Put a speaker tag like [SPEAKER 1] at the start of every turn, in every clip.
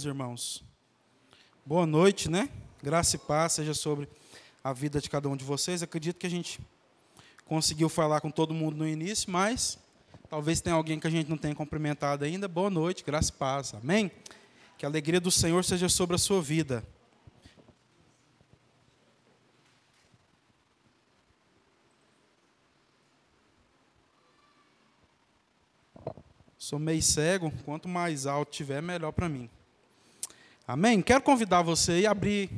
[SPEAKER 1] Meus irmãos? Boa noite, né? Graça e paz seja sobre a vida de cada um de vocês. Acredito que a gente conseguiu falar com todo mundo no início, mas talvez tenha alguém que a gente não tenha cumprimentado ainda. Boa noite, graça e paz. Amém? Que a alegria do Senhor seja sobre a sua vida. Sou meio cego, quanto mais alto tiver, melhor para mim. Amém? Quero convidar você a abrir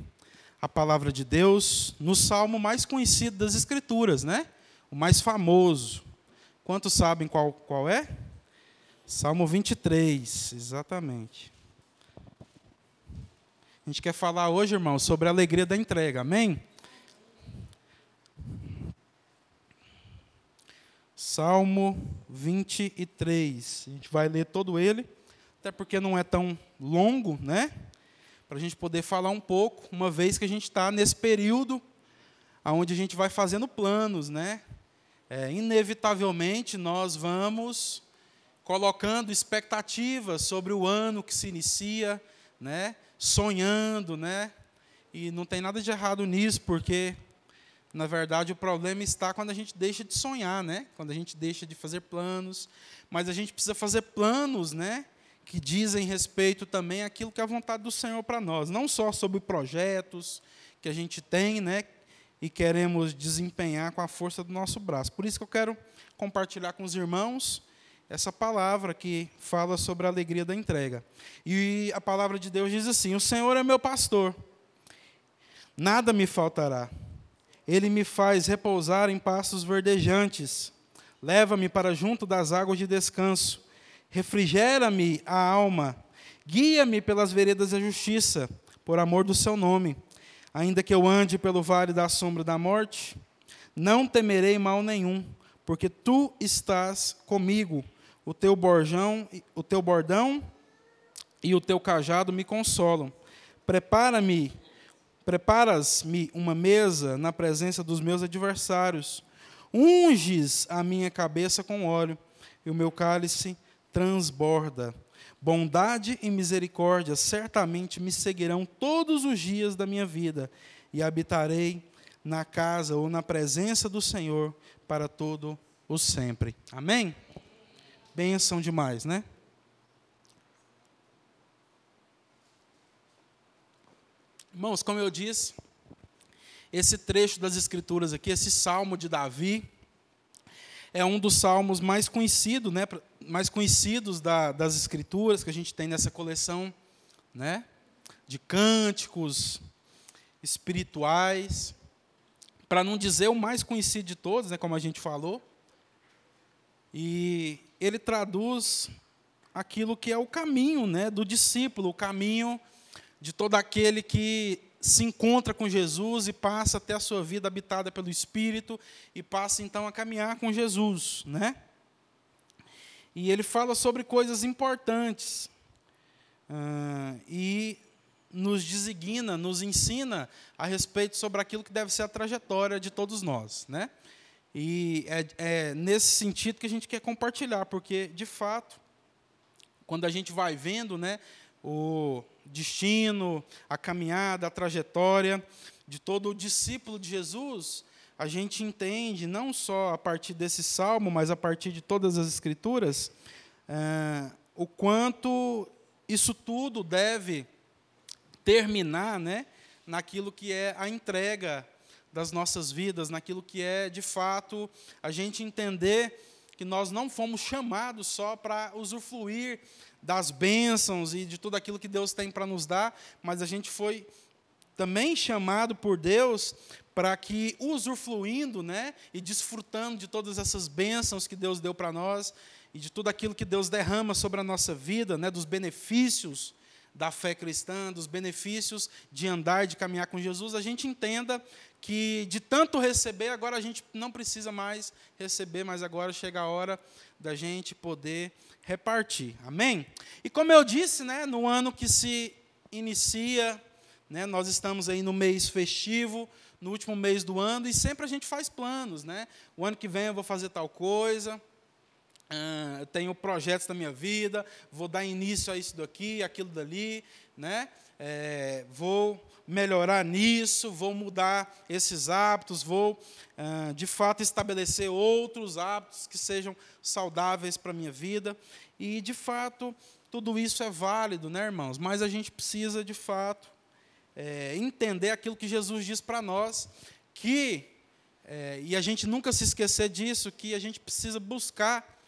[SPEAKER 1] a palavra de Deus no salmo mais conhecido das Escrituras, né? O mais famoso. Quantos sabem qual, qual é? Salmo 23, exatamente. A gente quer falar hoje, irmão, sobre a alegria da entrega, amém? Salmo 23. A gente vai ler todo ele, até porque não é tão longo, né? Para a gente poder falar um pouco, uma vez que a gente está nesse período onde a gente vai fazendo planos, né? É, inevitavelmente nós vamos colocando expectativas sobre o ano que se inicia, né? Sonhando, né? E não tem nada de errado nisso, porque na verdade, o problema está quando a gente deixa de sonhar, né? Quando a gente deixa de fazer planos. Mas a gente precisa fazer planos, né? Que dizem respeito também àquilo que é a vontade do Senhor para nós. Não só sobre projetos que a gente tem, né? E queremos desempenhar com a força do nosso braço. Por isso que eu quero compartilhar com os irmãos essa palavra que fala sobre a alegria da entrega. E a palavra de Deus diz assim: O Senhor é meu pastor, nada me faltará. Ele me faz repousar em pastos verdejantes. Leva-me para junto das águas de descanso. Refrigera-me a alma. Guia-me pelas veredas da justiça, por amor do seu nome. Ainda que eu ande pelo vale da sombra da morte, não temerei mal nenhum, porque tu estás comigo. O teu borjão, o teu bordão e o teu cajado me consolam. Prepara-me Preparas-me uma mesa na presença dos meus adversários. Unges a minha cabeça com óleo, e o meu cálice transborda. Bondade e misericórdia certamente me seguirão todos os dias da minha vida, e habitarei na casa ou na presença do Senhor para todo o sempre. Amém? Benção demais, né? Irmãos, como eu disse, esse trecho das Escrituras aqui, esse salmo de Davi, é um dos salmos mais conhecidos, né, mais conhecidos da, das Escrituras que a gente tem nessa coleção, né, de cânticos espirituais, para não dizer o mais conhecido de todos, né, como a gente falou. E ele traduz aquilo que é o caminho, né, do discípulo, o caminho de todo aquele que se encontra com Jesus e passa até a sua vida habitada pelo Espírito e passa então a caminhar com Jesus, né? E ele fala sobre coisas importantes uh, e nos designa, nos ensina a respeito sobre aquilo que deve ser a trajetória de todos nós, né? E é, é nesse sentido que a gente quer compartilhar, porque de fato, quando a gente vai vendo, né, o destino, a caminhada, a trajetória de todo o discípulo de Jesus, a gente entende, não só a partir desse salmo, mas a partir de todas as escrituras, é, o quanto isso tudo deve terminar né, naquilo que é a entrega das nossas vidas, naquilo que é, de fato, a gente entender que nós não fomos chamados só para usufruir das bênçãos e de tudo aquilo que Deus tem para nos dar, mas a gente foi também chamado por Deus para que, usufruindo né, e desfrutando de todas essas bênçãos que Deus deu para nós e de tudo aquilo que Deus derrama sobre a nossa vida, né, dos benefícios da fé cristã, dos benefícios de andar, de caminhar com Jesus, a gente entenda que de tanto receber, agora a gente não precisa mais receber, mas agora chega a hora da gente poder repartir. Amém? E como eu disse, né, no ano que se inicia, né, nós estamos aí no mês festivo, no último mês do ano, e sempre a gente faz planos. Né? O ano que vem eu vou fazer tal coisa, eu tenho projetos da minha vida, vou dar início a isso daqui, aquilo dali, né? É, vou melhorar nisso, vou mudar esses hábitos, vou, ah, de fato, estabelecer outros hábitos que sejam saudáveis para a minha vida. E, de fato, tudo isso é válido, né, irmãos? Mas a gente precisa, de fato, é, entender aquilo que Jesus diz para nós, que, é, e a gente nunca se esquecer disso, que a gente precisa buscar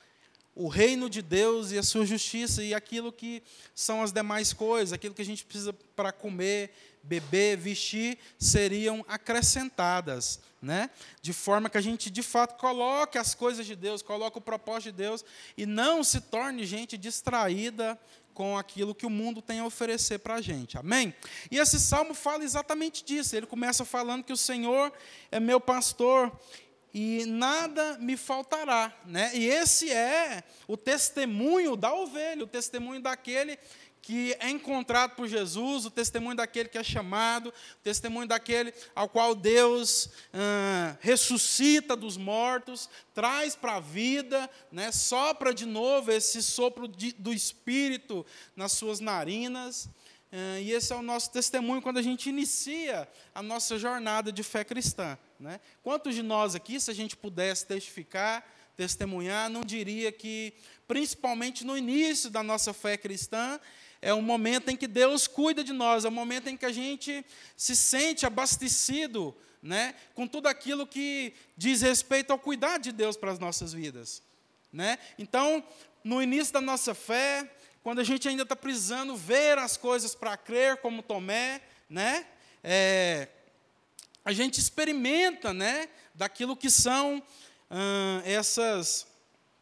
[SPEAKER 1] o reino de Deus e a sua justiça e aquilo que são as demais coisas, aquilo que a gente precisa para comer, beber, vestir, seriam acrescentadas, né? De forma que a gente de fato coloque as coisas de Deus, coloque o propósito de Deus e não se torne gente distraída com aquilo que o mundo tem a oferecer para a gente. Amém? E esse salmo fala exatamente disso. Ele começa falando que o Senhor é meu pastor e nada me faltará. Né? E esse é o testemunho da ovelha, o testemunho daquele que é encontrado por Jesus, o testemunho daquele que é chamado, o testemunho daquele ao qual Deus ah, ressuscita dos mortos, traz para a vida, né, sopra de novo esse sopro de, do Espírito nas suas narinas. Ah, e esse é o nosso testemunho quando a gente inicia a nossa jornada de fé cristã. Né? Quantos de nós aqui, se a gente pudesse testificar, testemunhar, não diria que, principalmente no início da nossa fé cristã, é um momento em que Deus cuida de nós, é um momento em que a gente se sente abastecido né, com tudo aquilo que diz respeito ao cuidado de Deus para as nossas vidas. Né? Então, no início da nossa fé, quando a gente ainda está precisando ver as coisas para crer, como Tomé, né, é, a gente experimenta né, daquilo que são essas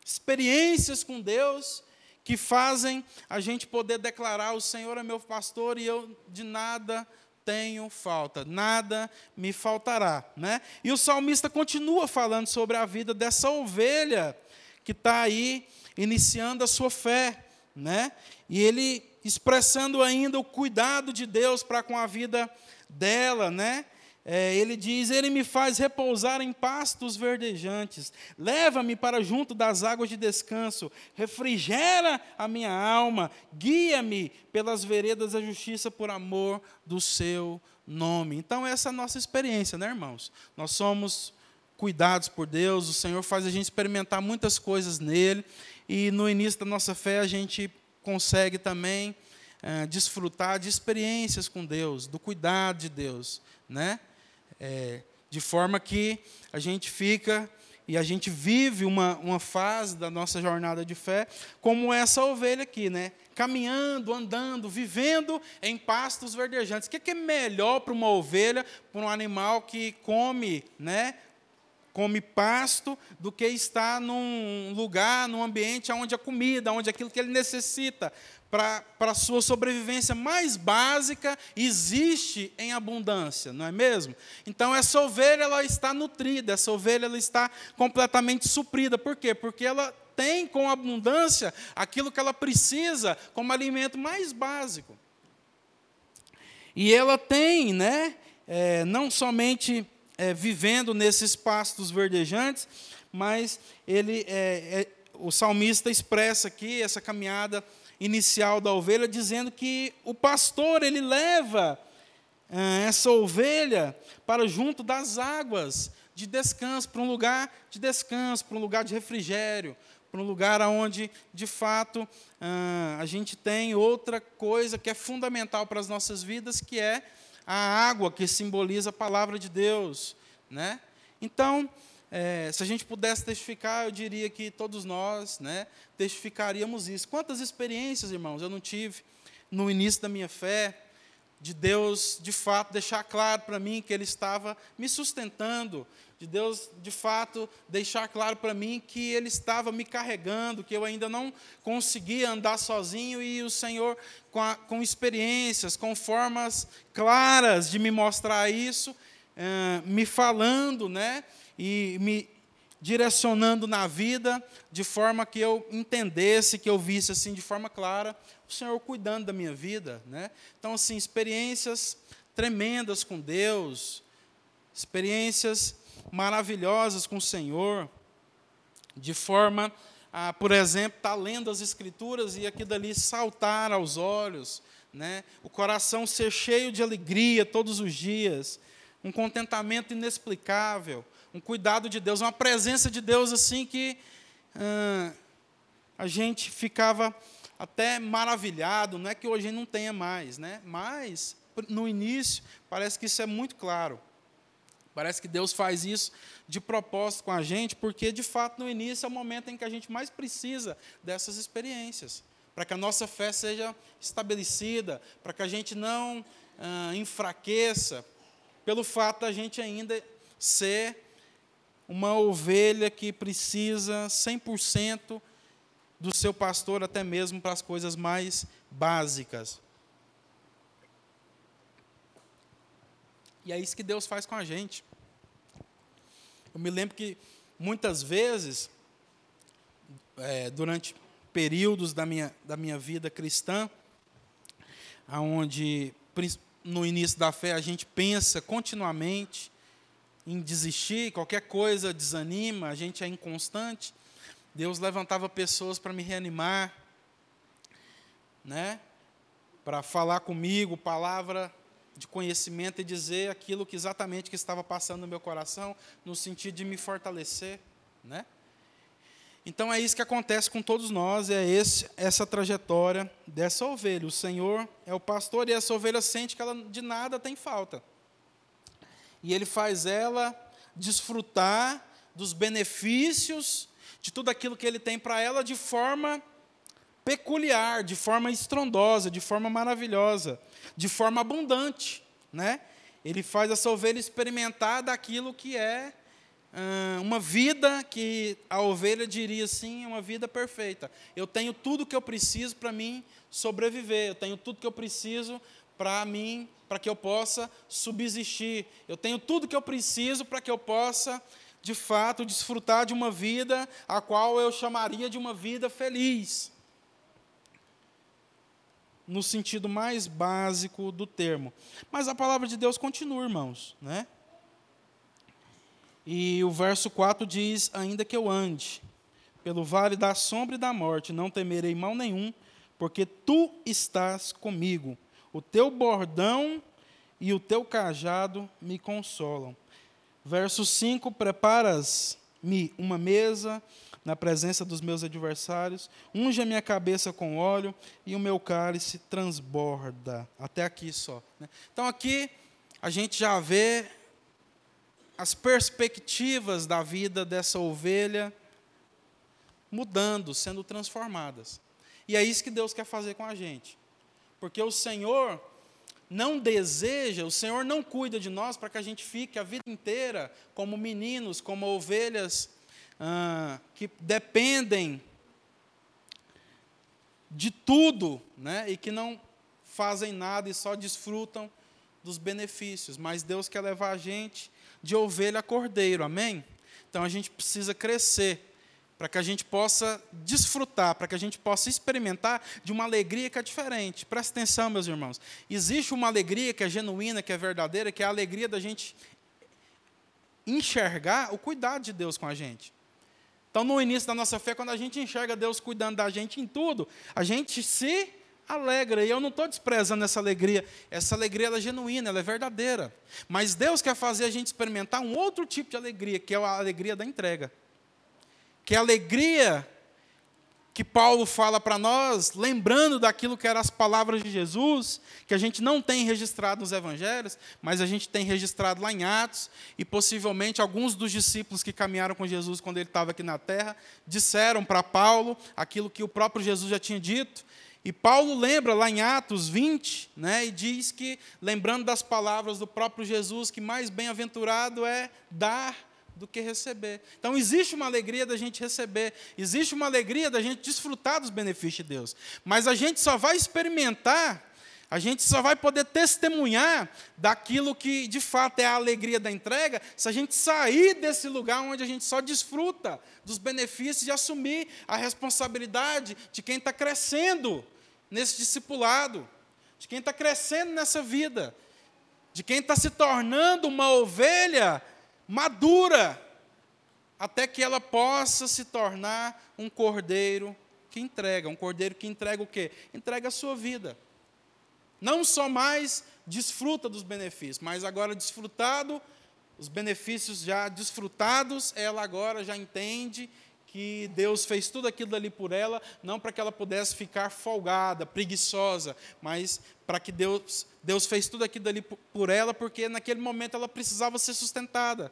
[SPEAKER 1] experiências com Deus que fazem a gente poder declarar: O Senhor é meu pastor e eu de nada tenho falta, nada me faltará. Né? E o salmista continua falando sobre a vida dessa ovelha que está aí iniciando a sua fé. Né? E ele expressando ainda o cuidado de Deus para com a vida dela, né? É, ele diz: Ele me faz repousar em pastos verdejantes, leva-me para junto das águas de descanso, refrigera a minha alma, guia-me pelas veredas da justiça por amor do seu nome. Então, essa é a nossa experiência, né, irmãos? Nós somos cuidados por Deus, o Senhor faz a gente experimentar muitas coisas nele, e no início da nossa fé a gente consegue também é, desfrutar de experiências com Deus, do cuidado de Deus, né? É, de forma que a gente fica e a gente vive uma, uma fase da nossa jornada de fé como essa ovelha aqui, né? Caminhando, andando, vivendo em pastos verdejantes. O que é melhor para uma ovelha, para um animal que come, né? come pasto do que estar num lugar, num ambiente onde a comida, onde aquilo que ele necessita para a sua sobrevivência mais básica existe em abundância, não é mesmo? Então essa ovelha ela está nutrida, essa ovelha ela está completamente suprida. Por quê? Porque ela tem com abundância aquilo que ela precisa como alimento mais básico. E ela tem, né, é, não somente é, vivendo nesses pastos verdejantes, mas ele, é, é, o salmista expressa aqui essa caminhada inicial da ovelha, dizendo que o pastor ele leva é, essa ovelha para junto das águas de descanso, para um lugar de descanso, para um lugar de refrigério, para um lugar onde, de fato, é, a gente tem outra coisa que é fundamental para as nossas vidas, que é a água que simboliza a palavra de Deus. Né? Então, é, se a gente pudesse testificar, eu diria que todos nós né, testificaríamos isso. Quantas experiências, irmãos, eu não tive no início da minha fé, de Deus, de fato, deixar claro para mim que Ele estava me sustentando, de Deus, de fato, deixar claro para mim que Ele estava me carregando, que eu ainda não conseguia andar sozinho e o Senhor, com, a, com experiências, com formas claras de me mostrar isso, é, me falando, né, e me direcionando na vida, de forma que eu entendesse, que eu visse assim de forma clara, o Senhor cuidando da minha vida, né? Então assim, experiências tremendas com Deus, experiências maravilhosas com o Senhor, de forma a, por exemplo, estar tá lendo as Escrituras e aquilo dali saltar aos olhos, né? o coração ser cheio de alegria todos os dias, um contentamento inexplicável, um cuidado de Deus, uma presença de Deus assim que ah, a gente ficava até maravilhado, não é que hoje não tenha mais, né? mas no início parece que isso é muito claro. Parece que Deus faz isso de propósito com a gente, porque de fato no início é o momento em que a gente mais precisa dessas experiências, para que a nossa fé seja estabelecida, para que a gente não ah, enfraqueça, pelo fato da gente ainda ser uma ovelha que precisa 100% do seu pastor, até mesmo para as coisas mais básicas. E é isso que Deus faz com a gente. Eu me lembro que muitas vezes, é, durante períodos da minha, da minha vida cristã, onde no início da fé a gente pensa continuamente em desistir, qualquer coisa desanima, a gente é inconstante. Deus levantava pessoas para me reanimar, né? Para falar comigo, palavra de conhecimento e dizer aquilo que exatamente que estava passando no meu coração, no sentido de me fortalecer, né? Então é isso que acontece com todos nós, é esse, essa trajetória dessa ovelha. O Senhor é o pastor e essa ovelha sente que ela de nada tem falta. E ele faz ela desfrutar dos benefícios de tudo aquilo que ele tem para ela de forma peculiar, de forma estrondosa, de forma maravilhosa, de forma abundante, né? Ele faz essa ovelha experimentar daquilo que é uma vida que a ovelha diria assim, uma vida perfeita. Eu tenho tudo que eu preciso para mim sobreviver, eu tenho tudo que eu preciso para mim, para que eu possa subsistir. Eu tenho tudo que eu preciso para que eu possa, de fato, desfrutar de uma vida a qual eu chamaria de uma vida feliz. No sentido mais básico do termo. Mas a palavra de Deus continua, irmãos, né? E o verso 4 diz: Ainda que eu ande pelo vale da sombra e da morte, não temerei mal nenhum, porque tu estás comigo. O teu bordão e o teu cajado me consolam. Verso 5: Preparas-me uma mesa na presença dos meus adversários, unge a minha cabeça com óleo e o meu cálice transborda. Até aqui só. Né? Então aqui a gente já vê as perspectivas da vida dessa ovelha mudando, sendo transformadas. E é isso que Deus quer fazer com a gente. Porque o Senhor não deseja, o Senhor não cuida de nós para que a gente fique a vida inteira como meninos, como ovelhas ah, que dependem de tudo, né? E que não fazem nada e só desfrutam dos benefícios. Mas Deus quer levar a gente de ovelha a cordeiro, amém? Então a gente precisa crescer para que a gente possa desfrutar, para que a gente possa experimentar de uma alegria que é diferente. Presta atenção, meus irmãos. Existe uma alegria que é genuína, que é verdadeira, que é a alegria da gente enxergar o cuidado de Deus com a gente. Então, no início da nossa fé, quando a gente enxerga Deus cuidando da gente em tudo, a gente se alegra. E eu não estou desprezando essa alegria. Essa alegria é genuína, ela é verdadeira. Mas Deus quer fazer a gente experimentar um outro tipo de alegria, que é a alegria da entrega. Que a alegria que Paulo fala para nós, lembrando daquilo que eram as palavras de Jesus, que a gente não tem registrado nos evangelhos, mas a gente tem registrado lá em Atos, e possivelmente alguns dos discípulos que caminharam com Jesus quando ele estava aqui na terra, disseram para Paulo aquilo que o próprio Jesus já tinha dito, e Paulo lembra lá em Atos 20, né, e diz que, lembrando das palavras do próprio Jesus, que mais bem-aventurado é dar do que receber. Então, existe uma alegria da gente receber, existe uma alegria da gente desfrutar dos benefícios de Deus, mas a gente só vai experimentar, a gente só vai poder testemunhar daquilo que de fato é a alegria da entrega, se a gente sair desse lugar onde a gente só desfruta dos benefícios e assumir a responsabilidade de quem está crescendo nesse discipulado, de quem está crescendo nessa vida, de quem está se tornando uma ovelha madura, até que ela possa se tornar um cordeiro que entrega, um cordeiro que entrega o quê? Entrega a sua vida. Não só mais desfruta dos benefícios, mas agora desfrutado, os benefícios já desfrutados, ela agora já entende que Deus fez tudo aquilo ali por ela, não para que ela pudesse ficar folgada, preguiçosa, mas para que Deus, Deus fez tudo aquilo ali por ela, porque naquele momento ela precisava ser sustentada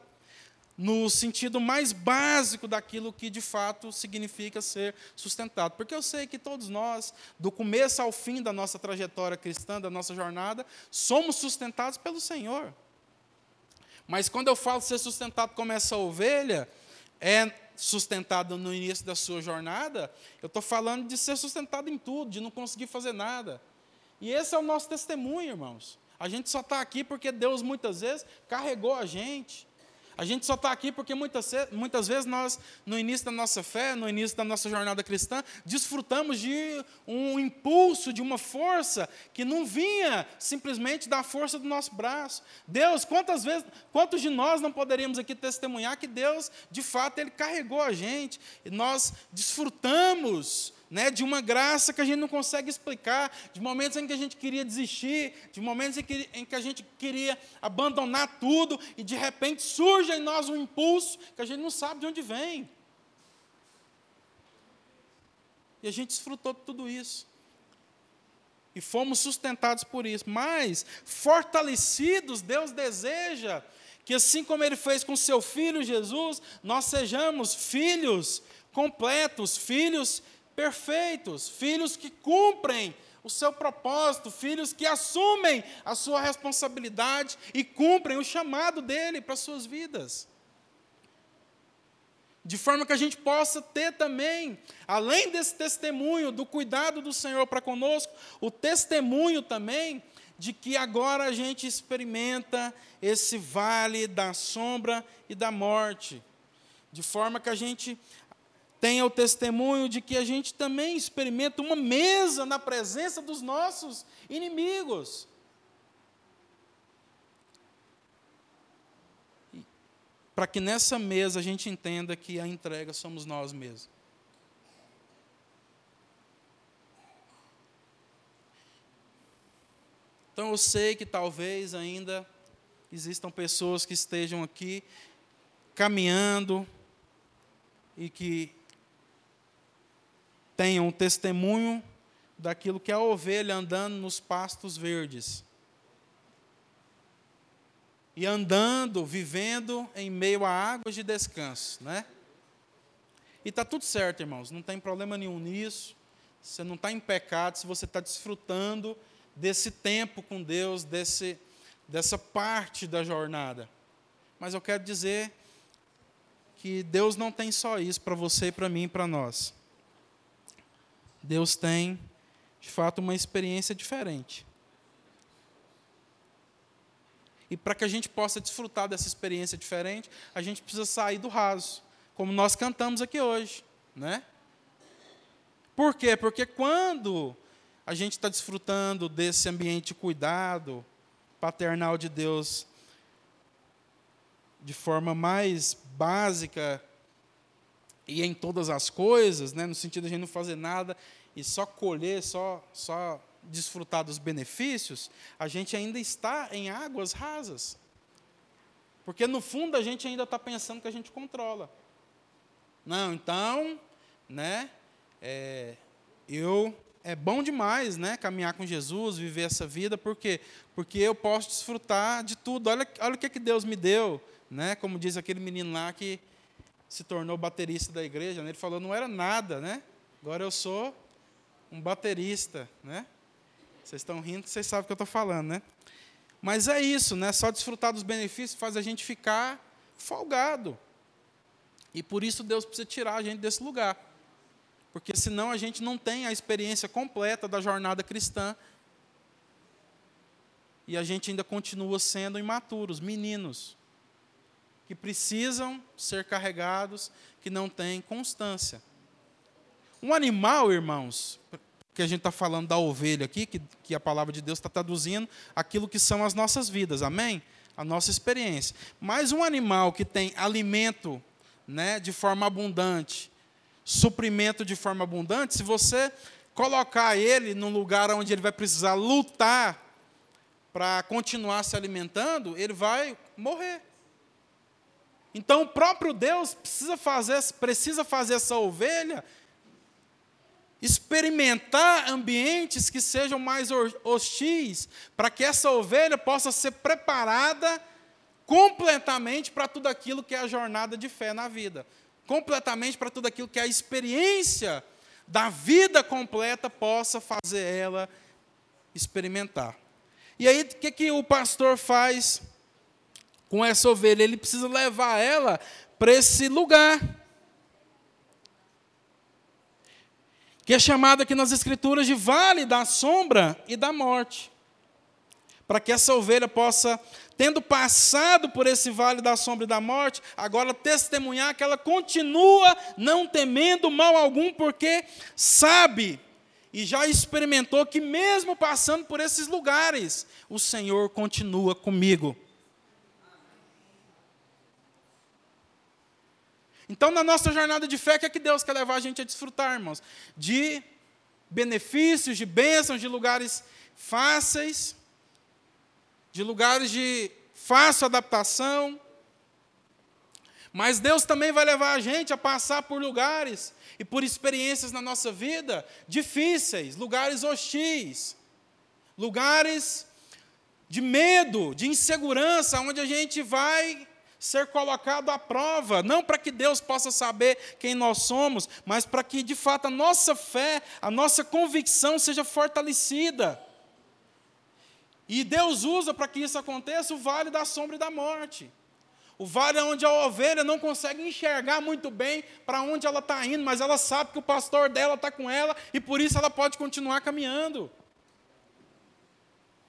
[SPEAKER 1] no sentido mais básico daquilo que de fato significa ser sustentado. Porque eu sei que todos nós, do começo ao fim da nossa trajetória cristã, da nossa jornada, somos sustentados pelo Senhor. Mas quando eu falo ser sustentado como essa ovelha, é sustentado no início da sua jornada, eu estou falando de ser sustentado em tudo, de não conseguir fazer nada. E esse é o nosso testemunho, irmãos. A gente só está aqui porque Deus muitas vezes carregou a gente. A gente só está aqui porque muitas, muitas vezes nós, no início da nossa fé, no início da nossa jornada cristã, desfrutamos de um impulso, de uma força que não vinha simplesmente da força do nosso braço. Deus, quantas vezes, quantos de nós não poderíamos aqui testemunhar que Deus, de fato, Ele carregou a gente, e nós desfrutamos né, de uma graça que a gente não consegue explicar, de momentos em que a gente queria desistir, de momentos em que, em que a gente queria abandonar tudo, e de repente surge em nós um impulso que a gente não sabe de onde vem. E a gente desfrutou de tudo isso. E fomos sustentados por isso. Mas, fortalecidos, Deus deseja que, assim como Ele fez com seu Filho Jesus, nós sejamos filhos completos, filhos perfeitos, filhos que cumprem o seu propósito, filhos que assumem a sua responsabilidade e cumprem o chamado dele para as suas vidas. De forma que a gente possa ter também, além desse testemunho do cuidado do Senhor para conosco, o testemunho também de que agora a gente experimenta esse vale da sombra e da morte. De forma que a gente tenha o testemunho de que a gente também experimenta uma mesa na presença dos nossos inimigos. Para que nessa mesa a gente entenda que a entrega somos nós mesmos. Então eu sei que talvez ainda existam pessoas que estejam aqui caminhando e que tenham um testemunho daquilo que é a ovelha andando nos pastos verdes. E andando, vivendo em meio a águas de descanso, né? E está tudo certo, irmãos, não tem problema nenhum nisso. Você não está em pecado se você está desfrutando desse tempo com Deus, desse, dessa parte da jornada. Mas eu quero dizer que Deus não tem só isso para você, para mim e para nós. Deus tem, de fato, uma experiência diferente. E para que a gente possa desfrutar dessa experiência diferente, a gente precisa sair do raso, como nós cantamos aqui hoje, né? Por quê? Porque quando a gente está desfrutando desse ambiente de cuidado paternal de Deus de forma mais básica e em todas as coisas, né, no sentido de a gente não fazer nada e só colher, só, só desfrutar dos benefícios, a gente ainda está em águas rasas. Porque no fundo a gente ainda está pensando que a gente controla. Não, então, né, é, eu é bom demais, né, caminhar com Jesus, viver essa vida, por quê? Porque eu posso desfrutar de tudo. Olha, olha o que, que Deus me deu, né? Como diz aquele menino lá que se tornou baterista da igreja, né? ele falou, não era nada, né? Agora eu sou um baterista, né? Vocês estão rindo, vocês sabem o que eu estou falando, né? Mas é isso, né? Só desfrutar dos benefícios faz a gente ficar folgado. E por isso Deus precisa tirar a gente desse lugar. Porque senão a gente não tem a experiência completa da jornada cristã. E a gente ainda continua sendo imaturos, meninos que precisam ser carregados, que não têm constância. Um animal, irmãos, que a gente está falando da ovelha aqui, que, que a palavra de Deus está traduzindo aquilo que são as nossas vidas, amém? A nossa experiência. Mas um animal que tem alimento né, de forma abundante, suprimento de forma abundante, se você colocar ele num lugar onde ele vai precisar lutar para continuar se alimentando, ele vai morrer. Então o próprio Deus precisa fazer, precisa fazer essa ovelha experimentar ambientes que sejam mais hostis, para que essa ovelha possa ser preparada completamente para tudo aquilo que é a jornada de fé na vida, completamente para tudo aquilo que é a experiência da vida completa possa fazer ela experimentar. E aí, o que, que o pastor faz com essa ovelha? Ele precisa levar ela para esse lugar que é chamado aqui nas Escrituras de vale da sombra e da morte. Para que essa ovelha possa, tendo passado por esse vale da sombra e da morte, agora testemunhar que ela continua não temendo mal algum, porque sabe e já experimentou que, mesmo passando por esses lugares, o Senhor continua comigo. Então, na nossa jornada de fé, o que é que Deus quer levar a gente a desfrutar, irmãos? De benefícios, de bênçãos, de lugares fáceis, de lugares de fácil adaptação. Mas Deus também vai levar a gente a passar por lugares e por experiências na nossa vida difíceis, lugares hostis, lugares de medo, de insegurança, onde a gente vai ser colocado à prova, não para que Deus possa saber quem nós somos, mas para que de fato a nossa fé, a nossa convicção seja fortalecida. E Deus usa para que isso aconteça o vale da sombra e da morte. O vale onde a ovelha não consegue enxergar muito bem para onde ela está indo, mas ela sabe que o pastor dela está com ela e por isso ela pode continuar caminhando.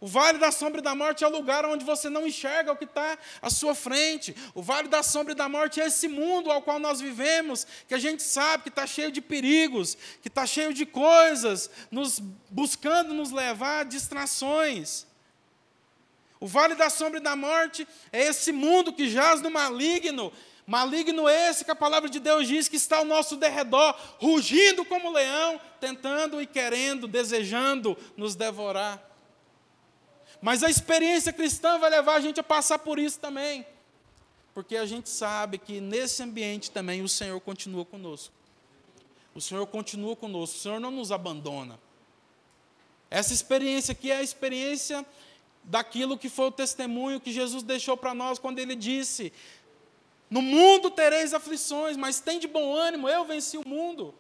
[SPEAKER 1] O vale da sombra da morte é o lugar onde você não enxerga o que está à sua frente. O vale da sombra da morte é esse mundo ao qual nós vivemos, que a gente sabe que está cheio de perigos, que está cheio de coisas, nos buscando nos levar a distrações. O vale da sombra da morte é esse mundo que jaz no maligno. Maligno esse que a palavra de Deus diz que está ao nosso derredor, rugindo como leão, tentando e querendo, desejando nos devorar. Mas a experiência cristã vai levar a gente a passar por isso também. Porque a gente sabe que nesse ambiente também o Senhor continua conosco. O Senhor continua conosco, o Senhor não nos abandona. Essa experiência aqui é a experiência daquilo que foi o testemunho que Jesus deixou para nós quando ele disse: No mundo tereis aflições, mas tem de bom ânimo, eu venci o mundo.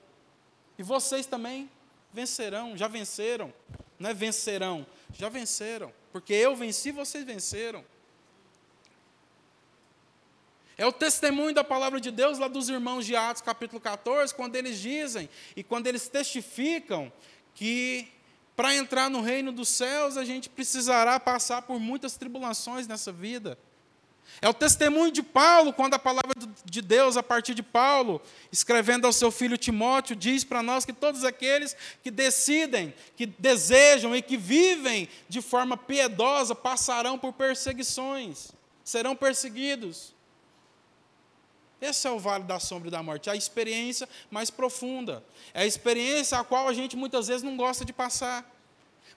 [SPEAKER 1] E vocês também vencerão, já venceram. Não é vencerão, já venceram. Porque eu venci, vocês venceram. É o testemunho da palavra de Deus lá dos irmãos de Atos, capítulo 14, quando eles dizem e quando eles testificam que para entrar no reino dos céus a gente precisará passar por muitas tribulações nessa vida. É o testemunho de Paulo, quando a palavra de Deus, a partir de Paulo, escrevendo ao seu filho Timóteo, diz para nós que todos aqueles que decidem, que desejam e que vivem de forma piedosa passarão por perseguições, serão perseguidos. Esse é o vale da sombra e da morte, é a experiência mais profunda. É a experiência a qual a gente muitas vezes não gosta de passar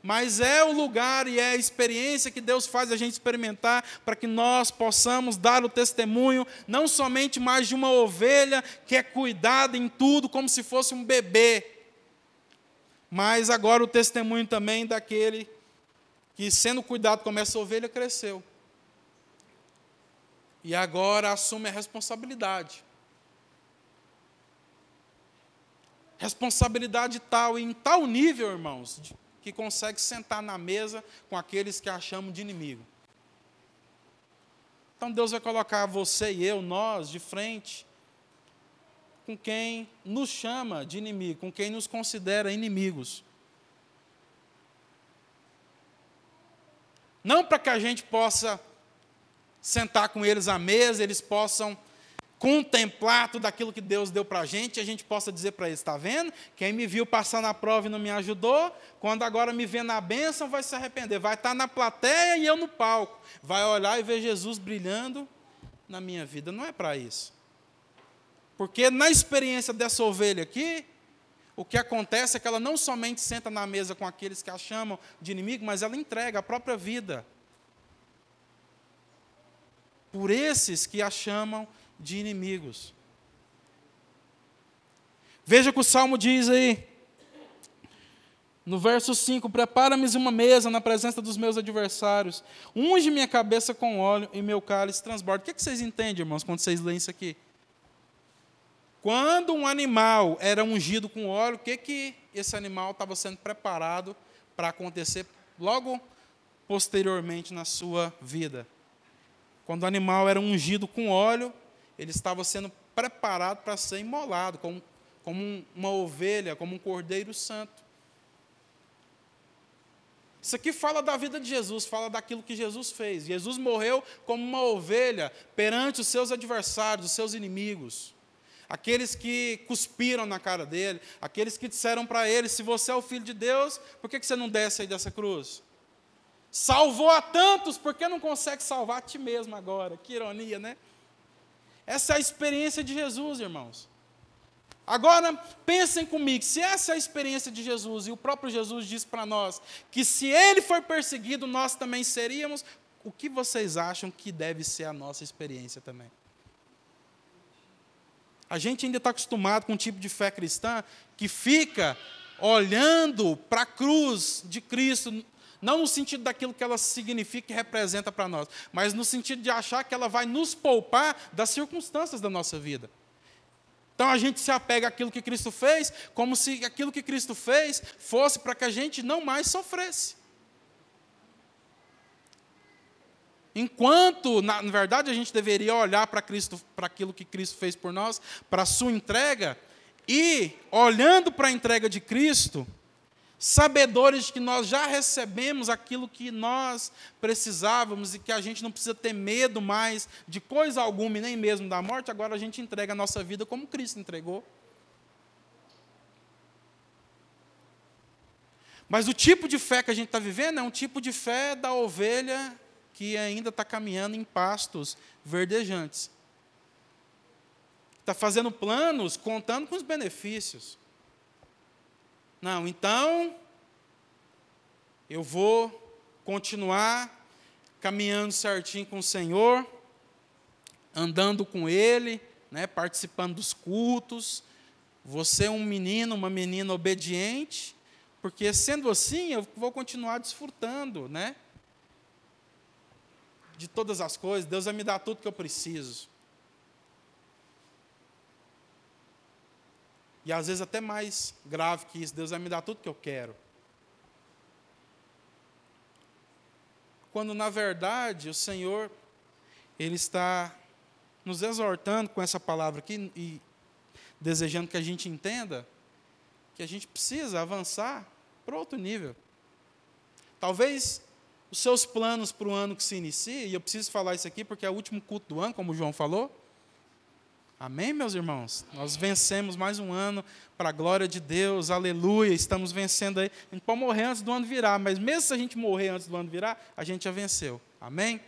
[SPEAKER 1] mas é o lugar e é a experiência que Deus faz a gente experimentar para que nós possamos dar o testemunho, não somente mais de uma ovelha que é cuidada em tudo como se fosse um bebê, mas agora o testemunho também daquele que, sendo cuidado como essa ovelha, cresceu. E agora assume a responsabilidade. Responsabilidade tal, em tal nível, irmãos, que consegue sentar na mesa com aqueles que achamos de inimigo. Então Deus vai colocar você e eu, nós, de frente com quem nos chama de inimigo, com quem nos considera inimigos. Não para que a gente possa sentar com eles à mesa, eles possam contemplar tudo aquilo que Deus deu para a gente, a gente possa dizer para eles: está vendo? Quem me viu passar na prova e não me ajudou, quando agora me vê na bênção, vai se arrepender. Vai estar na plateia e eu no palco. Vai olhar e ver Jesus brilhando na minha vida. Não é para isso. Porque na experiência dessa ovelha aqui, o que acontece é que ela não somente senta na mesa com aqueles que a chamam de inimigo, mas ela entrega a própria vida por esses que a chamam de inimigos. Veja o que o salmo diz aí. No verso 5: Prepara-me uma mesa na presença dos meus adversários, unge minha cabeça com óleo e meu cálice transborda. O que, é que vocês entendem, irmãos, quando vocês leem isso aqui? Quando um animal era ungido com óleo, o que, que esse animal estava sendo preparado para acontecer logo posteriormente na sua vida? Quando o animal era ungido com óleo, ele estava sendo preparado para ser imolado, como, como uma ovelha, como um cordeiro santo. Isso aqui fala da vida de Jesus, fala daquilo que Jesus fez. Jesus morreu como uma ovelha perante os seus adversários, os seus inimigos aqueles que cuspiram na cara dele, aqueles que disseram para ele: se você é o filho de Deus, por que você não desce aí dessa cruz? Salvou a tantos, por que não consegue salvar a ti mesmo agora? Que ironia, né? Essa é a experiência de Jesus, irmãos. Agora, pensem comigo, se essa é a experiência de Jesus, e o próprio Jesus diz para nós que se ele for perseguido, nós também seríamos, o que vocês acham que deve ser a nossa experiência também? A gente ainda está acostumado com um tipo de fé cristã que fica olhando para a cruz de Cristo, não no sentido daquilo que ela significa e representa para nós, mas no sentido de achar que ela vai nos poupar das circunstâncias da nossa vida. Então a gente se apega àquilo que Cristo fez, como se aquilo que Cristo fez fosse para que a gente não mais sofresse. Enquanto, na, na verdade, a gente deveria olhar para Cristo, para aquilo que Cristo fez por nós, para a sua entrega, e olhando para a entrega de Cristo, sabedores que nós já recebemos aquilo que nós precisávamos e que a gente não precisa ter medo mais de coisa alguma e nem mesmo da morte, agora a gente entrega a nossa vida como Cristo entregou. Mas o tipo de fé que a gente está vivendo é um tipo de fé da ovelha que ainda está caminhando em pastos verdejantes. Está fazendo planos contando com os benefícios. Não, então eu vou continuar caminhando certinho com o Senhor, andando com Ele, né, participando dos cultos. Você é um menino, uma menina obediente, porque sendo assim eu vou continuar desfrutando, né? de todas as coisas, Deus vai me dar tudo que eu preciso. E às vezes até mais grave que isso, Deus vai me dar tudo que eu quero. Quando na verdade o Senhor ele está nos exortando com essa palavra aqui e desejando que a gente entenda que a gente precisa avançar para outro nível. Talvez os seus planos para o ano que se inicia, e eu preciso falar isso aqui porque é o último culto do ano, como o João falou. Amém, meus irmãos? Nós vencemos mais um ano para a glória de Deus, aleluia, estamos vencendo aí. A gente pode morrer antes do ano virar, mas mesmo se a gente morrer antes do ano virar, a gente já venceu. Amém?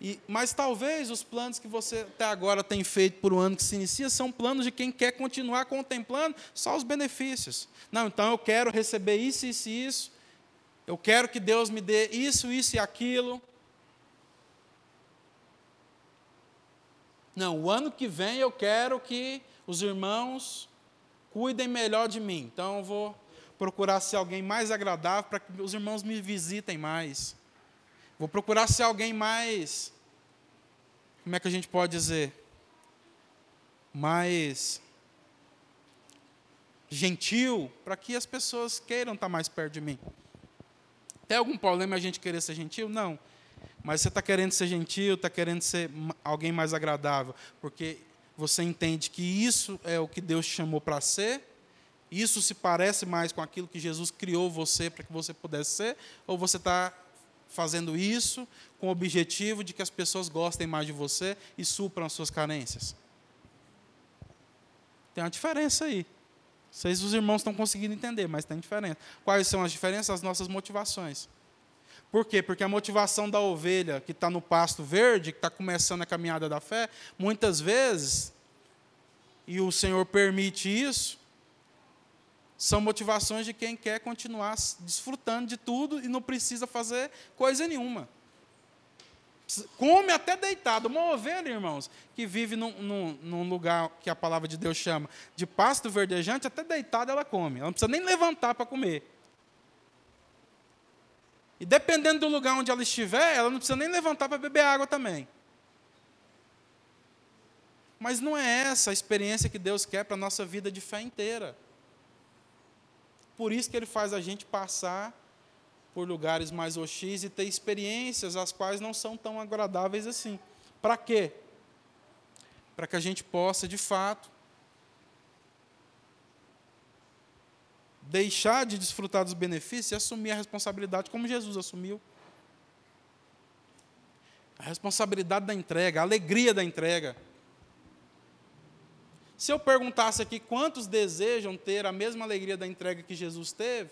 [SPEAKER 1] E, mas talvez os planos que você até agora tem feito para o ano que se inicia são planos de quem quer continuar contemplando só os benefícios. Não, então eu quero receber isso, isso e isso, eu quero que Deus me dê isso, isso e aquilo. Não, o ano que vem eu quero que os irmãos cuidem melhor de mim. Então eu vou procurar ser alguém mais agradável para que os irmãos me visitem mais. Vou procurar ser alguém mais. Como é que a gente pode dizer? Mais gentil, para que as pessoas queiram estar mais perto de mim. Tem algum problema a gente querer ser gentil? Não. Mas você está querendo ser gentil, está querendo ser alguém mais agradável, porque você entende que isso é o que Deus te chamou para ser, isso se parece mais com aquilo que Jesus criou você para que você pudesse ser, ou você está fazendo isso com o objetivo de que as pessoas gostem mais de você e supram as suas carências? Tem uma diferença aí. Vocês, os irmãos, estão conseguindo entender, mas tem diferença. Quais são as diferenças? As nossas motivações. Por quê? Porque a motivação da ovelha que está no pasto verde, que está começando a caminhada da fé, muitas vezes e o Senhor permite isso, são motivações de quem quer continuar desfrutando de tudo e não precisa fazer coisa nenhuma. Come até deitado. Uma ovelha, irmãos, que vive num, num, num, lugar que a palavra de Deus chama de pasto verdejante, até deitada ela come. Ela não precisa nem levantar para comer. E dependendo do lugar onde ela estiver, ela não precisa nem levantar para beber água também. Mas não é essa a experiência que Deus quer para a nossa vida de fé inteira. Por isso que Ele faz a gente passar por lugares mais hostis e ter experiências as quais não são tão agradáveis assim. Para quê? Para que a gente possa, de fato, deixar de desfrutar dos benefícios e assumir a responsabilidade como Jesus assumiu. A responsabilidade da entrega, a alegria da entrega. Se eu perguntasse aqui quantos desejam ter a mesma alegria da entrega que Jesus teve,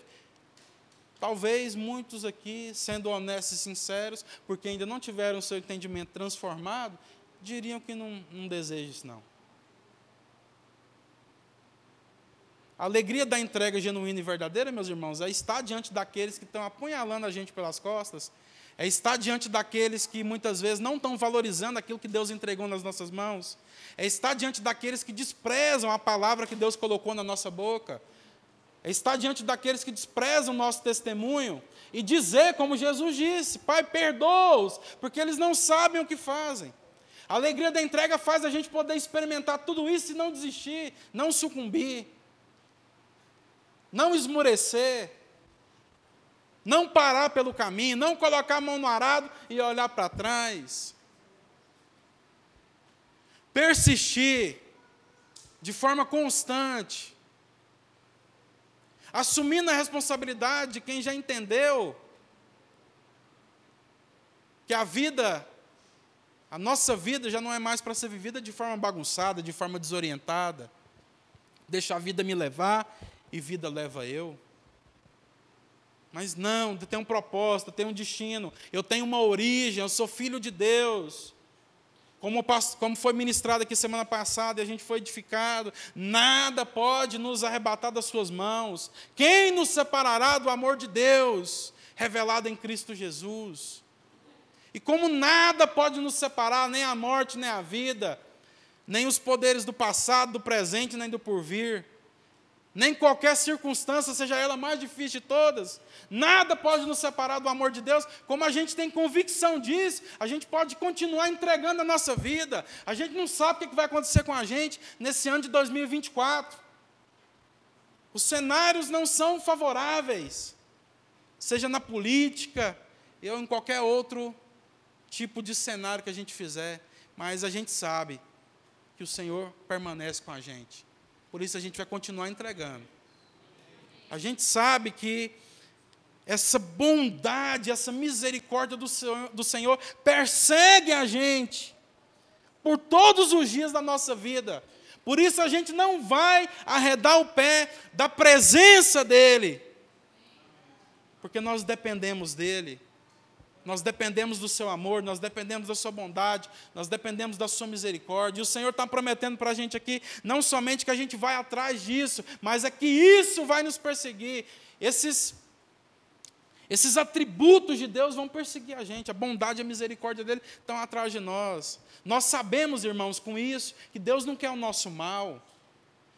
[SPEAKER 1] talvez muitos aqui, sendo honestos e sinceros, porque ainda não tiveram o seu entendimento transformado, diriam que não, não desejam isso não. A alegria da entrega genuína e verdadeira, meus irmãos, é estar diante daqueles que estão apunhalando a gente pelas costas, é estar diante daqueles que muitas vezes não estão valorizando aquilo que Deus entregou nas nossas mãos, é estar diante daqueles que desprezam a palavra que Deus colocou na nossa boca, é estar diante daqueles que desprezam o nosso testemunho e dizer, como Jesus disse: Pai, perdoa-os, porque eles não sabem o que fazem. A alegria da entrega faz a gente poder experimentar tudo isso e não desistir, não sucumbir não esmurecer, não parar pelo caminho, não colocar a mão no arado e olhar para trás. Persistir de forma constante, assumindo a responsabilidade de quem já entendeu que a vida, a nossa vida já não é mais para ser vivida de forma bagunçada, de forma desorientada. Deixa a vida me levar e vida leva eu. Mas não, tem um propósito, tem um destino. Eu tenho uma origem, eu sou filho de Deus. Como, como foi ministrado aqui semana passada e a gente foi edificado, nada pode nos arrebatar das suas mãos. Quem nos separará do amor de Deus revelado em Cristo Jesus? E como nada pode nos separar, nem a morte, nem a vida, nem os poderes do passado, do presente, nem do porvir nem qualquer circunstância, seja ela mais difícil de todas, nada pode nos separar do amor de Deus. Como a gente tem convicção disso, a gente pode continuar entregando a nossa vida. A gente não sabe o que vai acontecer com a gente nesse ano de 2024. Os cenários não são favoráveis, seja na política ou em qualquer outro tipo de cenário que a gente fizer, mas a gente sabe que o Senhor permanece com a gente. Por isso a gente vai continuar entregando. A gente sabe que essa bondade, essa misericórdia do Senhor, do Senhor persegue a gente por todos os dias da nossa vida. Por isso a gente não vai arredar o pé da presença dEle, porque nós dependemos dEle. Nós dependemos do seu amor, nós dependemos da sua bondade, nós dependemos da sua misericórdia. E o Senhor está prometendo para a gente aqui, não somente que a gente vai atrás disso, mas é que isso vai nos perseguir. Esses, esses atributos de Deus vão perseguir a gente, a bondade e a misericórdia dele estão atrás de nós. Nós sabemos, irmãos, com isso, que Deus não quer o nosso mal.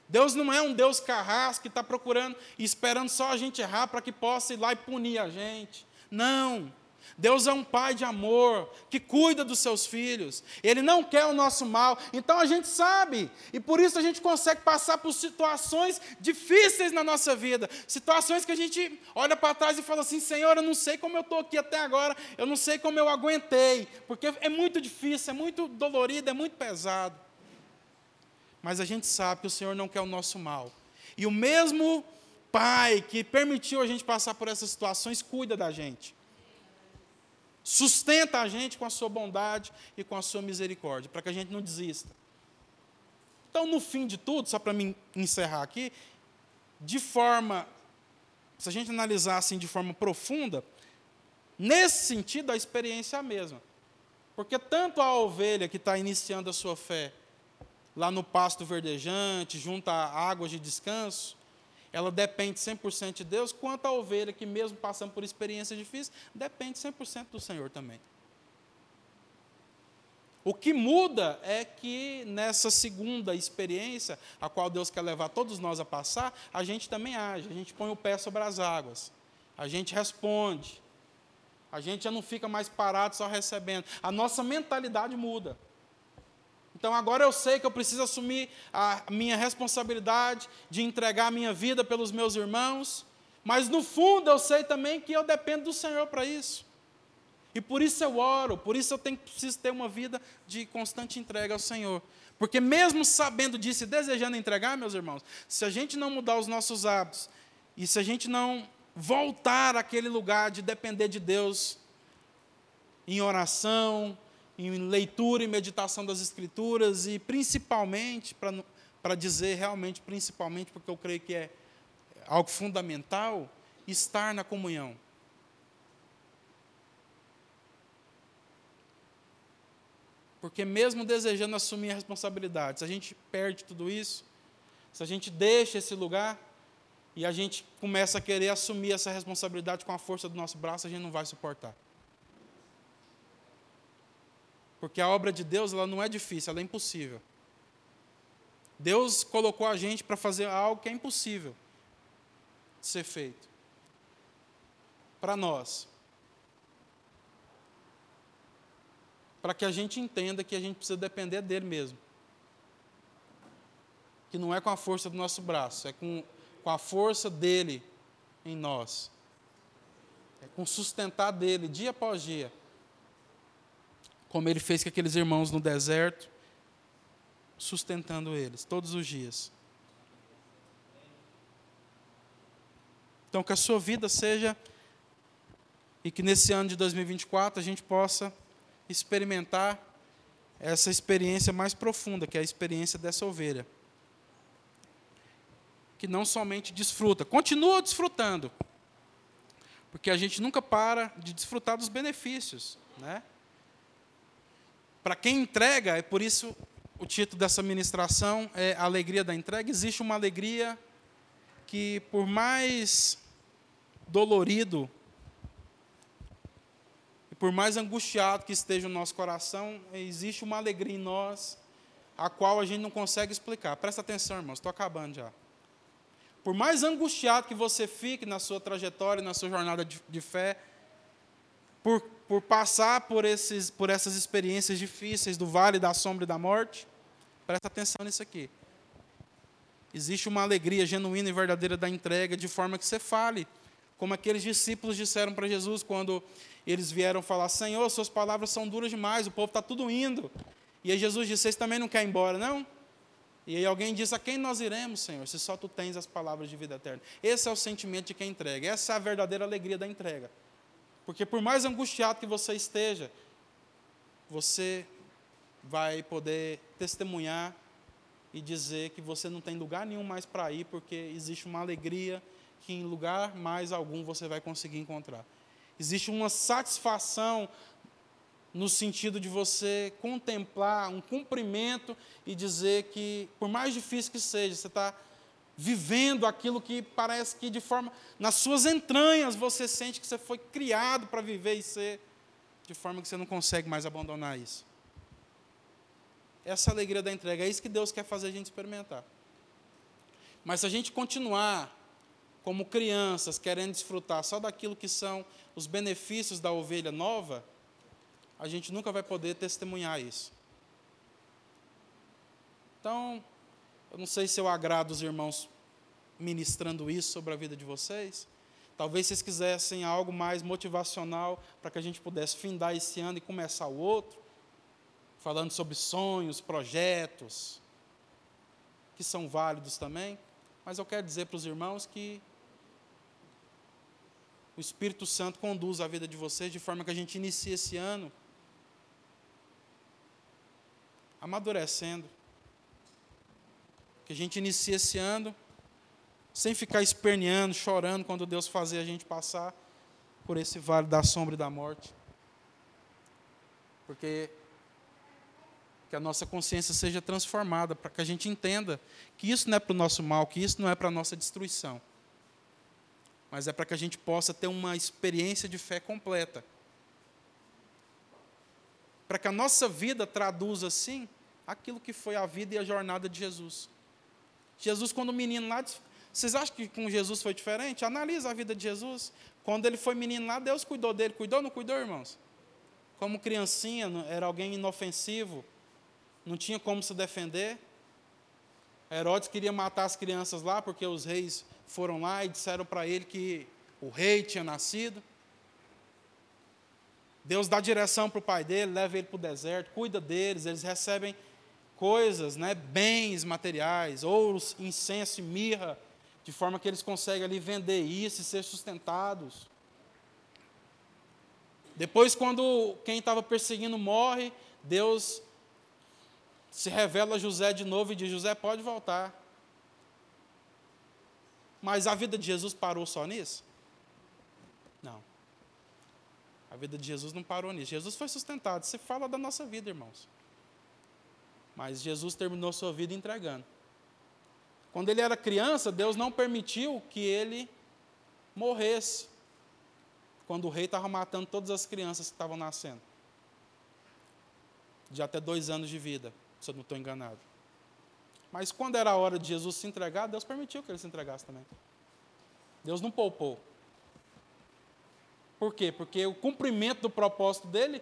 [SPEAKER 1] Deus não é um Deus carrasco que está procurando e esperando só a gente errar para que possa ir lá e punir a gente. Não. Deus é um pai de amor, que cuida dos seus filhos. Ele não quer o nosso mal. Então a gente sabe, e por isso a gente consegue passar por situações difíceis na nossa vida. Situações que a gente olha para trás e fala assim: Senhor, eu não sei como eu estou aqui até agora, eu não sei como eu aguentei, porque é muito difícil, é muito dolorido, é muito pesado. Mas a gente sabe que o Senhor não quer o nosso mal. E o mesmo Pai que permitiu a gente passar por essas situações cuida da gente sustenta a gente com a sua bondade e com a sua misericórdia, para que a gente não desista. Então, no fim de tudo, só para me encerrar aqui, de forma, se a gente analisar assim de forma profunda, nesse sentido a experiência é a mesma. Porque tanto a ovelha que está iniciando a sua fé lá no pasto verdejante, junto a águas de descanso, ela depende 100% de Deus, quanto a ovelha que, mesmo passando por experiências difíceis, depende 100% do Senhor também. O que muda é que nessa segunda experiência, a qual Deus quer levar todos nós a passar, a gente também age, a gente põe o pé sobre as águas, a gente responde, a gente já não fica mais parado só recebendo, a nossa mentalidade muda. Então agora eu sei que eu preciso assumir a minha responsabilidade de entregar a minha vida pelos meus irmãos, mas no fundo eu sei também que eu dependo do Senhor para isso. E por isso eu oro, por isso eu tenho, preciso ter uma vida de constante entrega ao Senhor. Porque mesmo sabendo disso e desejando entregar, meus irmãos, se a gente não mudar os nossos hábitos, e se a gente não voltar àquele lugar de depender de Deus, em oração, em leitura e meditação das Escrituras e principalmente, para dizer realmente principalmente, porque eu creio que é algo fundamental, estar na comunhão. Porque mesmo desejando assumir a responsabilidade, se a gente perde tudo isso, se a gente deixa esse lugar e a gente começa a querer assumir essa responsabilidade com a força do nosso braço, a gente não vai suportar. Porque a obra de Deus ela não é difícil, ela é impossível. Deus colocou a gente para fazer algo que é impossível de ser feito. Para nós. Para que a gente entenda que a gente precisa depender dele mesmo. Que não é com a força do nosso braço, é com, com a força dele em nós. É com sustentar dele dia após dia como ele fez com aqueles irmãos no deserto, sustentando eles todos os dias. Então, que a sua vida seja, e que nesse ano de 2024 a gente possa experimentar essa experiência mais profunda, que é a experiência dessa ovelha. Que não somente desfruta, continua desfrutando, porque a gente nunca para de desfrutar dos benefícios, né? Para quem entrega, é por isso o título dessa ministração é a Alegria da Entrega. Existe uma alegria que, por mais dolorido e por mais angustiado que esteja o nosso coração, existe uma alegria em nós a qual a gente não consegue explicar. Presta atenção, irmãos, estou acabando já. Por mais angustiado que você fique na sua trajetória, na sua jornada de, de fé, por, por passar por, esses, por essas experiências difíceis do vale da sombra e da morte, presta atenção nisso aqui. Existe uma alegria genuína e verdadeira da entrega, de forma que você fale, como aqueles discípulos disseram para Jesus quando eles vieram falar: Senhor, suas palavras são duras demais, o povo está tudo indo. E aí Jesus disse: Vocês também não querem ir embora, não? E aí alguém disse: A quem nós iremos, Senhor, se só tu tens as palavras de vida eterna? Esse é o sentimento de quem entrega, essa é a verdadeira alegria da entrega. Porque por mais angustiado que você esteja, você vai poder testemunhar e dizer que você não tem lugar nenhum mais para ir, porque existe uma alegria que em lugar mais algum você vai conseguir encontrar. Existe uma satisfação no sentido de você contemplar um cumprimento e dizer que, por mais difícil que seja, você está vivendo aquilo que parece que de forma nas suas entranhas você sente que você foi criado para viver e ser de forma que você não consegue mais abandonar isso. Essa alegria da entrega é isso que Deus quer fazer a gente experimentar. Mas se a gente continuar como crianças querendo desfrutar só daquilo que são os benefícios da ovelha nova, a gente nunca vai poder testemunhar isso. Então, eu não sei se eu agrado os irmãos ministrando isso sobre a vida de vocês. Talvez vocês quisessem algo mais motivacional para que a gente pudesse findar esse ano e começar o outro, falando sobre sonhos, projetos, que são válidos também. Mas eu quero dizer para os irmãos que o Espírito Santo conduz a vida de vocês de forma que a gente inicie esse ano amadurecendo que a gente inicie esse ano sem ficar esperneando, chorando quando Deus fazer a gente passar por esse vale da sombra e da morte. Porque que a nossa consciência seja transformada, para que a gente entenda que isso não é para o nosso mal, que isso não é para a nossa destruição, mas é para que a gente possa ter uma experiência de fé completa. Para que a nossa vida traduza, assim, aquilo que foi a vida e a jornada de Jesus. Jesus, quando menino lá, vocês acham que com Jesus foi diferente? Analisa a vida de Jesus. Quando ele foi menino lá, Deus cuidou dele. Cuidou ou não cuidou, irmãos? Como criancinha, era alguém inofensivo, não tinha como se defender. Herodes queria matar as crianças lá, porque os reis foram lá e disseram para ele que o rei tinha nascido. Deus dá direção para o pai dele, leva ele para o deserto, cuida deles, eles recebem coisas, né, bens materiais, ouros, incenso e mirra, de forma que eles conseguem ali vender isso e ser sustentados. Depois, quando quem estava perseguindo morre, Deus se revela a José de novo e diz: José, pode voltar. Mas a vida de Jesus parou só nisso? Não. A vida de Jesus não parou nisso. Jesus foi sustentado. Você fala da nossa vida, irmãos. Mas Jesus terminou sua vida entregando. Quando ele era criança, Deus não permitiu que ele morresse. Quando o rei estava matando todas as crianças que estavam nascendo. De até dois anos de vida, se eu não estou enganado. Mas quando era a hora de Jesus se entregar, Deus permitiu que ele se entregasse também. Deus não poupou. Por quê? Porque o cumprimento do propósito dele,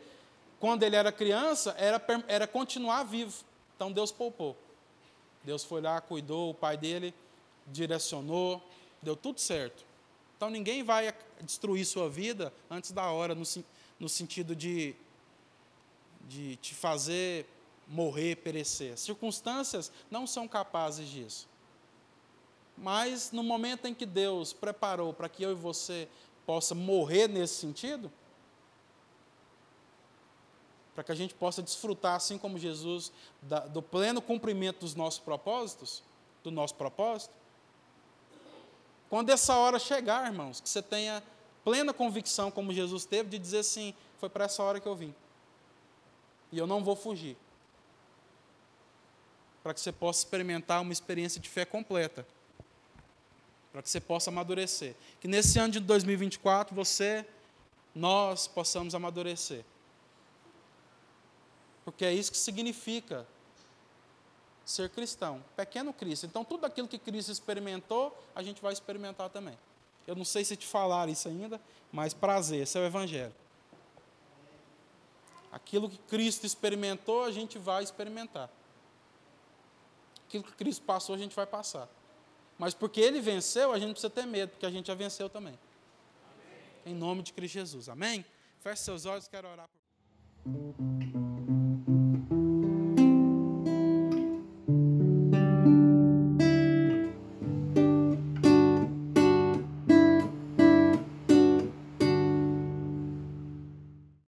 [SPEAKER 1] quando ele era criança, era, era continuar vivo. Então Deus poupou. Deus foi lá, cuidou, o pai dele direcionou, deu tudo certo. Então ninguém vai destruir sua vida antes da hora, no, no sentido de, de te fazer morrer, perecer. As circunstâncias não são capazes disso. Mas no momento em que Deus preparou para que eu e você possa morrer nesse sentido, para que a gente possa desfrutar, assim como Jesus, da, do pleno cumprimento dos nossos propósitos, do nosso propósito. Quando essa hora chegar, irmãos, que você tenha plena convicção, como Jesus teve, de dizer assim: foi para essa hora que eu vim. E eu não vou fugir. Para que você possa experimentar uma experiência de fé completa para que você possa amadurecer. Que nesse ano de 2024 você, nós possamos amadurecer. Porque é isso que significa ser cristão, pequeno Cristo. Então, tudo aquilo que Cristo experimentou, a gente vai experimentar também. Eu não sei se te falaram isso ainda, mas prazer, esse é o Evangelho. Aquilo que Cristo experimentou, a gente vai experimentar. Aquilo que Cristo passou, a gente vai passar. Mas porque ele venceu, a gente precisa ter medo, porque a gente já venceu também. Amém. Em nome de Cristo Jesus. Amém? Feche seus olhos, quero orar por